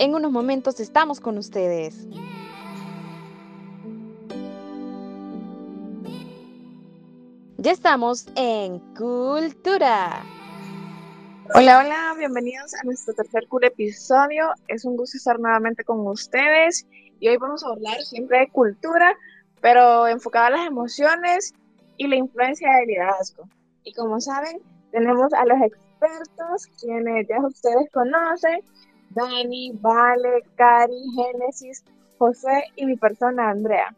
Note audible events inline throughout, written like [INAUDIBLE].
En unos momentos estamos con ustedes. Ya estamos en Cultura. Hola, hola, bienvenidos a nuestro tercer cool episodio. Es un gusto estar nuevamente con ustedes y hoy vamos a hablar siempre de cultura, pero enfocada a las emociones y la influencia del liderazgo. Y como saben, tenemos a los expertos, quienes ya ustedes conocen, Dani, Vale, Cari, Génesis, José y mi persona, Andrea.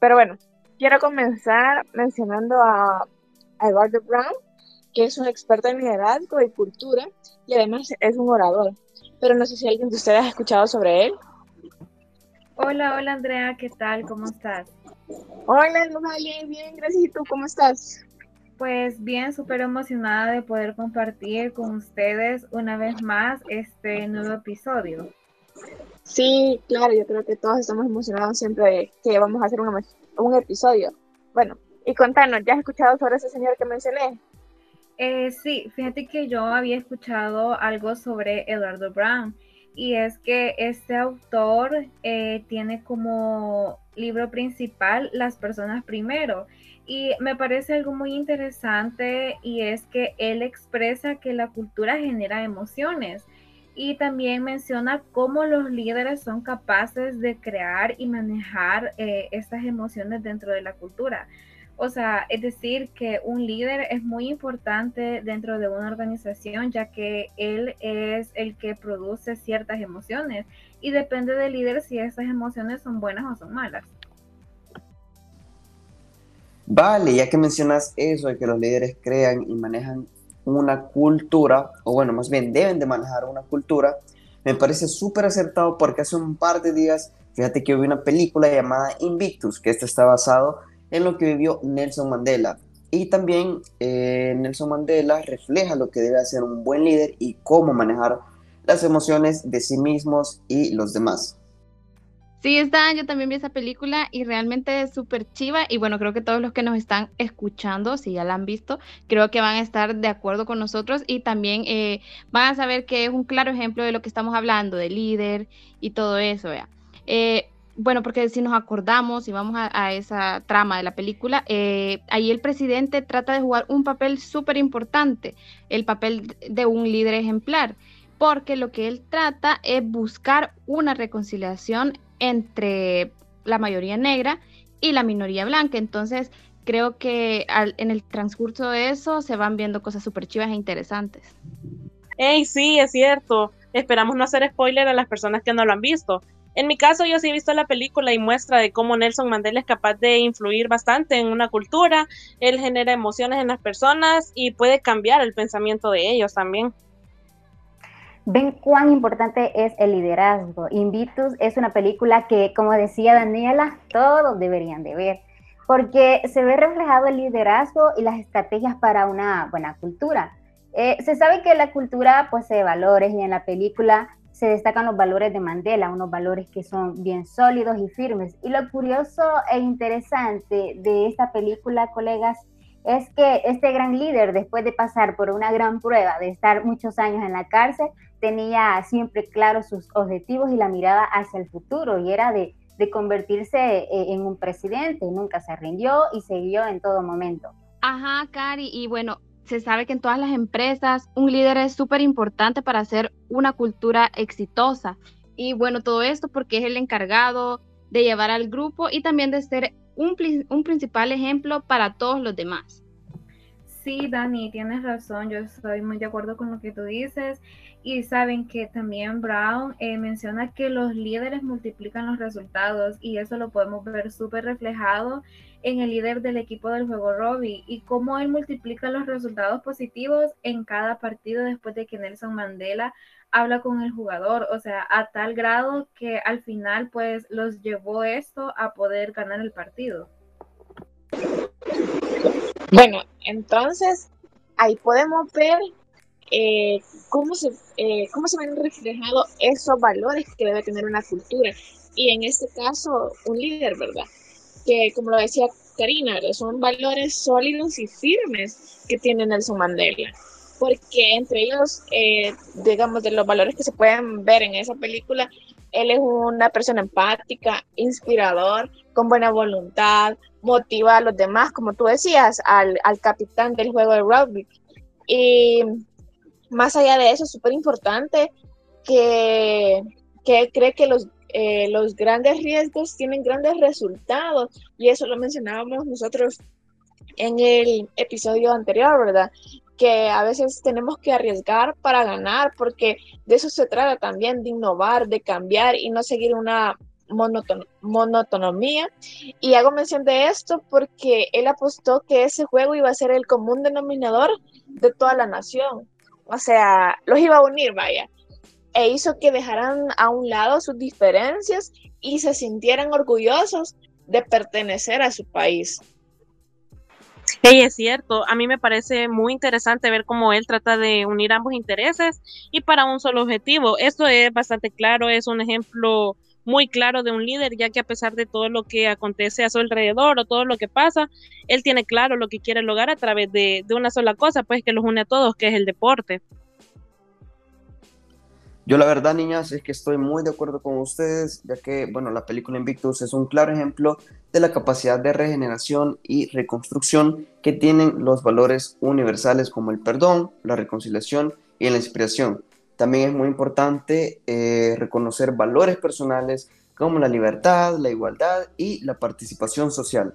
Pero bueno, quiero comenzar mencionando a, Eduardo Brown, que es un experto en liderazgo y cultura y además es un orador. Pero no sé si alguien de ustedes ha escuchado sobre él. Hola, hola Andrea, ¿qué tal? ¿Cómo estás? Hola, Vale, bien, gracias. ¿Y tú cómo estás? Pues bien, súper emocionada de poder compartir con ustedes una vez más este nuevo episodio. Sí, claro, yo creo que todos estamos emocionados siempre de que vamos a hacer un episodio. Bueno, y contanos, ¿ya has escuchado sobre ese señor que mencioné? Eh, sí, fíjate que yo había escuchado algo sobre Eduardo Brown y es que este autor eh, tiene como libro principal Las personas primero y me parece algo muy interesante y es que él expresa que la cultura genera emociones y también menciona cómo los líderes son capaces de crear y manejar eh, estas emociones dentro de la cultura. O sea, es decir, que un líder es muy importante dentro de una organización ya que él es el que produce ciertas emociones y depende del líder si esas emociones son buenas o son malas. Vale, ya que mencionas eso de que los líderes crean y manejan una cultura, o bueno, más bien deben de manejar una cultura, me parece súper acertado porque hace un par de días, fíjate que hubo una película llamada Invictus, que este está basado en lo que vivió Nelson Mandela. Y también eh, Nelson Mandela refleja lo que debe hacer un buen líder y cómo manejar las emociones de sí mismos y los demás. Sí, está, yo también vi esa película y realmente es súper chiva y bueno, creo que todos los que nos están escuchando, si ya la han visto, creo que van a estar de acuerdo con nosotros y también eh, van a saber que es un claro ejemplo de lo que estamos hablando, de líder y todo eso, bueno, porque si nos acordamos y vamos a, esa trama de la película, eh, ahí el presidente trata de jugar un papel súper importante, el papel de un líder ejemplar, porque lo que él trata es buscar una reconciliación entre la mayoría negra y la minoría blanca. Entonces, creo que en el transcurso de eso se van viendo cosas súper chivas e interesantes. Hey, sí, es cierto. Esperamos no hacer spoiler a las personas que no lo han visto. En mi caso, yo sí he visto la película y muestra de cómo Nelson Mandela es capaz de influir bastante en una cultura. Él genera emociones en las personas y puede cambiar el pensamiento de ellos también. Ven cuán importante es el liderazgo. Invitus es una película que, como decía Daniela, todos deberían de ver, porque se ve reflejado el liderazgo y las estrategias para una buena cultura. Eh, se sabe que la cultura posee valores y en la película se destacan los valores de Mandela, unos valores que son bien sólidos y firmes. Y lo curioso e interesante de esta película, colegas, es que este gran líder, después de pasar por una gran prueba, de estar muchos años en la cárcel, tenía siempre claros sus objetivos y la mirada hacia el futuro, y era de, convertirse eh, en un presidente, nunca se rindió y siguió en todo momento. Ajá, Cari, y bueno, se sabe que en todas las empresas un líder es súper importante para hacer una cultura exitosa. Y bueno, todo esto porque es el encargado de llevar al grupo y también de ser un, un principal ejemplo para todos los demás. Sí, Dani, tienes razón, yo estoy muy de acuerdo con lo que tú dices. Y saben que también Brown eh, menciona que los líderes multiplican los resultados y eso lo podemos ver súper reflejado en el líder del equipo del juego Robbie y cómo él multiplica los resultados positivos en cada partido después de que Nelson Mandela habla con el jugador, o sea, a tal grado que al final pues los llevó esto a poder ganar el partido. Bueno, entonces ahí podemos ver eh, cómo, se, eh, cómo se ven reflejados esos valores que debe tener una cultura. Y en este caso, un líder, ¿verdad? Que como lo decía Karina, son valores sólidos y firmes que tiene Nelson Mandela. Porque entre ellos, eh, digamos, de los valores que se pueden ver en esa película, él es una persona empática, inspirador, con buena voluntad, motiva a los demás, como tú decías, al, al capitán del juego de rugby. Y más allá de eso, es súper importante que, que cree que los, eh, los grandes riesgos tienen grandes resultados. Y eso lo mencionábamos nosotros en el episodio anterior, ¿verdad? Que a veces tenemos que arriesgar para ganar, porque de eso se trata también, de innovar, de cambiar y no seguir una monotonomía. Y hago mención de esto porque él apostó que ese juego iba a ser el común denominador de toda la nación. O sea, los iba a unir, vaya. E hizo que dejaran a un lado sus diferencias y se sintieran orgullosos de pertenecer a su país. Hey, es cierto, a mí me parece muy interesante ver cómo él trata de unir ambos intereses y para un solo objetivo. Esto es bastante claro, es un ejemplo muy claro de un líder, ya que a pesar de todo lo que acontece a su alrededor o todo lo que pasa, él tiene claro lo que quiere lograr a través de, una sola cosa, pues que los une a todos, que es el deporte. Yo la verdad, niñas, es que estoy muy de acuerdo con ustedes, ya que, bueno, la película Invictus es un claro ejemplo de la capacidad de regeneración y reconstrucción que tienen los valores universales como el perdón, la reconciliación y la inspiración. También es muy importante eh, reconocer valores personales como la libertad, la igualdad y la participación social.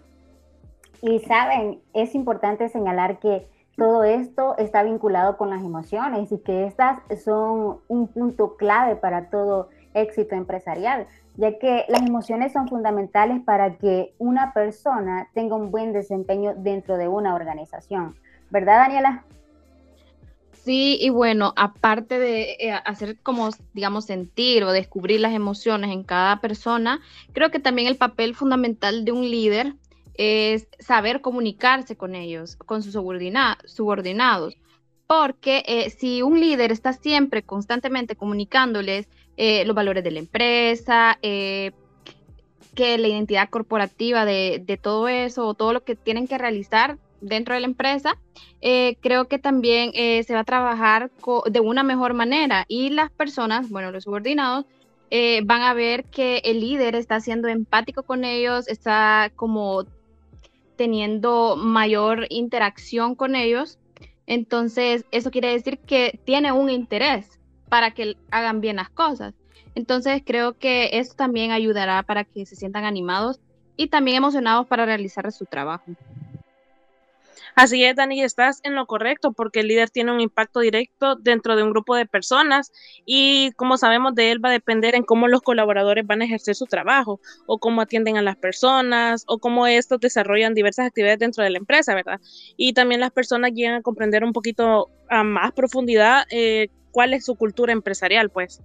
Y saben, es importante señalar que todo esto está vinculado con las emociones y que estas son un punto clave para todo éxito empresarial, ya que las emociones son fundamentales para que una persona tenga un buen desempeño dentro de una organización. ¿Verdad, Daniela? Sí, y bueno, aparte de eh, hacer como, digamos, sentir o descubrir las emociones en cada persona, creo que también el papel fundamental de un líder es saber comunicarse con ellos, con sus subordinados. Porque eh, si un líder está siempre constantemente comunicándoles eh, los valores de la empresa, que la identidad corporativa de, de todo eso o todo lo que tienen que realizar dentro de la empresa, eh, creo que también eh, se va a trabajar de una mejor manera y las personas, bueno, los subordinados, eh, van a ver que el líder está siendo empático con ellos, está como teniendo mayor interacción con ellos. Entonces, eso quiere decir que tiene un interés para que hagan bien las cosas. Entonces, creo que esto también ayudará para que se sientan animados y también emocionados para realizar su trabajo. Así es, Dani, estás en lo correcto porque el líder tiene un impacto directo dentro de un grupo de personas y como sabemos de él va a depender en cómo los colaboradores van a ejercer su trabajo o cómo atienden a las personas o cómo estos desarrollan diversas actividades dentro de la empresa, ¿verdad? Y también las personas llegan a comprender un poquito a más profundidad eh, cuál es su cultura empresarial, pues.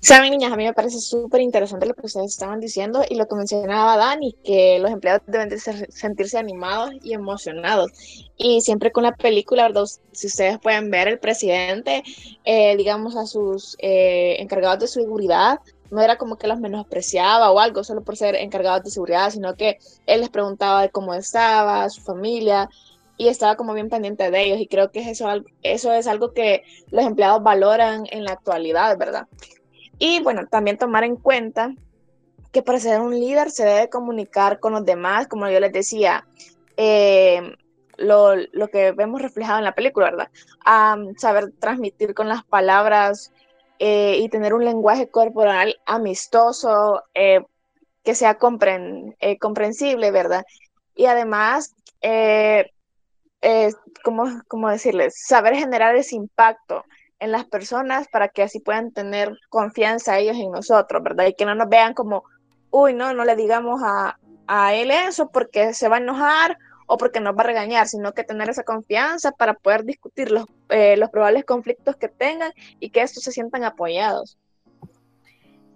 Saben, niñas, a mí me parece súper interesante lo que ustedes estaban diciendo y lo que mencionaba Dani, que los empleados deben de sentirse animados y emocionados. Y siempre con la película, ¿verdad? si ustedes pueden ver, el presidente, eh, digamos, a sus eh, encargados de seguridad, no era como que los menospreciaba o algo solo por ser encargados de seguridad, sino que él les preguntaba de cómo estaba, su familia, y estaba como bien pendiente de ellos y creo que eso, eso es algo que los empleados valoran en la actualidad, ¿verdad? Y bueno, también tomar en cuenta que para ser un líder se debe comunicar con los demás, como yo les decía, eh, lo, lo, que vemos reflejado en la película, ¿verdad? saber transmitir con las palabras eh, y tener un lenguaje corporal amistoso, eh, que sea comprensible, ¿verdad? Y además, eh, ¿cómo, decirles? Saber generar ese impacto en las personas para que así puedan tener confianza ellos en nosotros, ¿verdad? Y que no nos vean como, uy, no, no le digamos a, él eso porque se va a enojar o porque nos va a regañar, sino que tener esa confianza para poder discutir los, eh, los probables conflictos que tengan y que estos se sientan apoyados.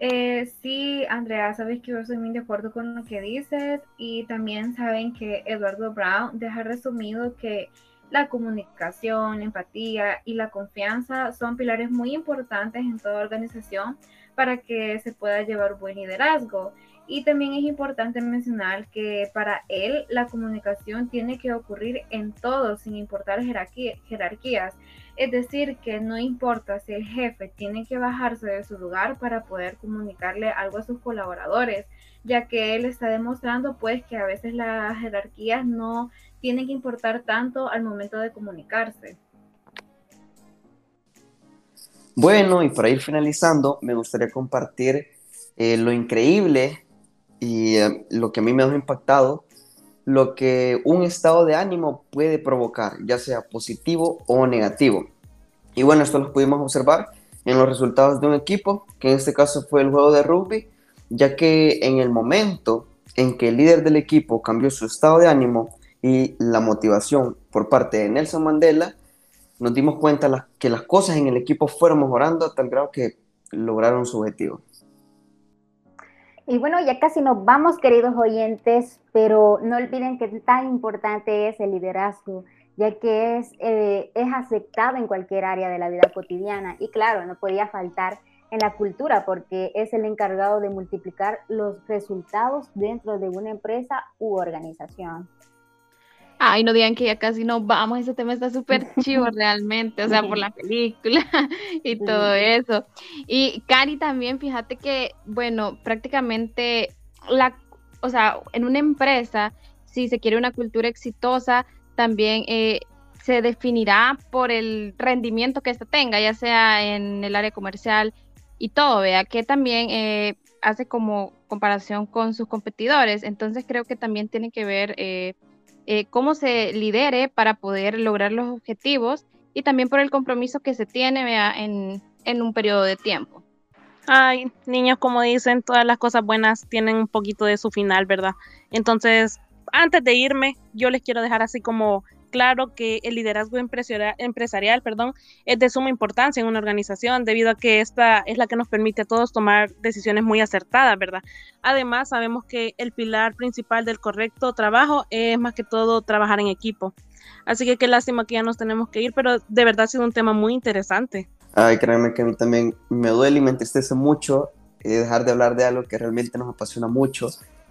Eh, sí, Andrea, sabes que yo soy muy de acuerdo con lo que dices y también saben que Eduardo Brown deja resumido que la comunicación, la empatía y la confianza son pilares muy importantes en toda organización para que se pueda llevar buen liderazgo. Y también es importante mencionar que para él la comunicación tiene que ocurrir en todo, sin importar jerarquías. Es decir, que no importa si el jefe tiene que bajarse de su lugar para poder comunicarle algo a sus colaboradores, ya que él está demostrando pues que a veces las jerarquías no tienen que importar tanto al momento de comunicarse. Bueno, y para ir finalizando, me gustaría compartir eh, lo increíble y eh, lo que a mí me ha impactado, lo que un estado de ánimo puede provocar, ya sea positivo o negativo. Y bueno, esto lo pudimos observar en los resultados de un equipo, que en este caso fue el juego de rugby, ya que en el momento en que el líder del equipo cambió su estado de ánimo y la motivación por parte de Nelson Mandela, nos dimos cuenta que las cosas en el equipo fueron mejorando a tal grado que lograron su objetivo. Y bueno, ya casi nos vamos, queridos oyentes, pero no olviden que tan importante es el liderazgo, ya que es, eh, es aceptado en cualquier área de la vida cotidiana. Y claro, no podía faltar en la cultura, porque es el encargado de multiplicar los resultados dentro de una empresa u organización. Ay, no digan que ya casi no vamos, ese tema está súper chivo [LAUGHS] realmente, o sea, por la película [LAUGHS] y todo eso. Y Cari también, fíjate que, bueno, prácticamente la, o sea, en una empresa, si se quiere una cultura exitosa, también eh, se definirá por el rendimiento que ésta tenga, ya sea en el área comercial y todo, vea, que también eh, hace como comparación con sus competidores. Entonces creo que también tiene que ver eh, eh, cómo se lidere para poder lograr los objetivos y también por el compromiso que se tiene en, en un periodo de tiempo. Ay, niños, como dicen, todas las cosas buenas tienen un poquito de su final, ¿verdad? Entonces, antes de irme, yo les quiero dejar así como claro que el liderazgo empresarial, perdón, es de suma importancia en una organización debido a que esta es la que nos permite a todos tomar decisiones muy acertadas, ¿verdad? Además, sabemos que el pilar principal del correcto trabajo es más que todo trabajar en equipo. Así que qué lástima que ya nos tenemos que ir, pero de verdad ha sido un tema muy interesante. Ay, créanme que a mí también me duele y me entristece mucho eh, dejar de hablar de algo que realmente nos apasiona mucho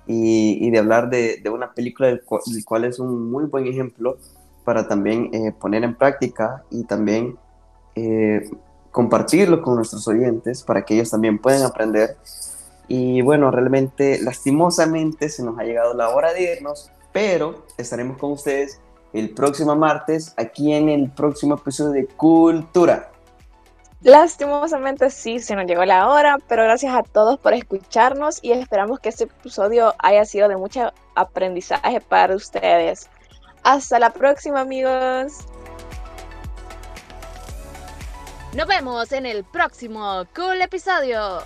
y, de hablar de, una película del, cual es un muy buen ejemplo para también eh, poner en práctica y también eh, compartirlo con nuestros oyentes para que ellos también puedan aprender. Y bueno, realmente lastimosamente se nos ha llegado la hora de irnos, pero estaremos con ustedes el próximo martes aquí en el próximo episodio de Cultura. Lastimosamente sí, se nos llegó la hora, pero gracias a todos por escucharnos y esperamos que este episodio haya sido de mucho aprendizaje para ustedes. Hasta la próxima amigos. Nos vemos en el próximo cool episodio.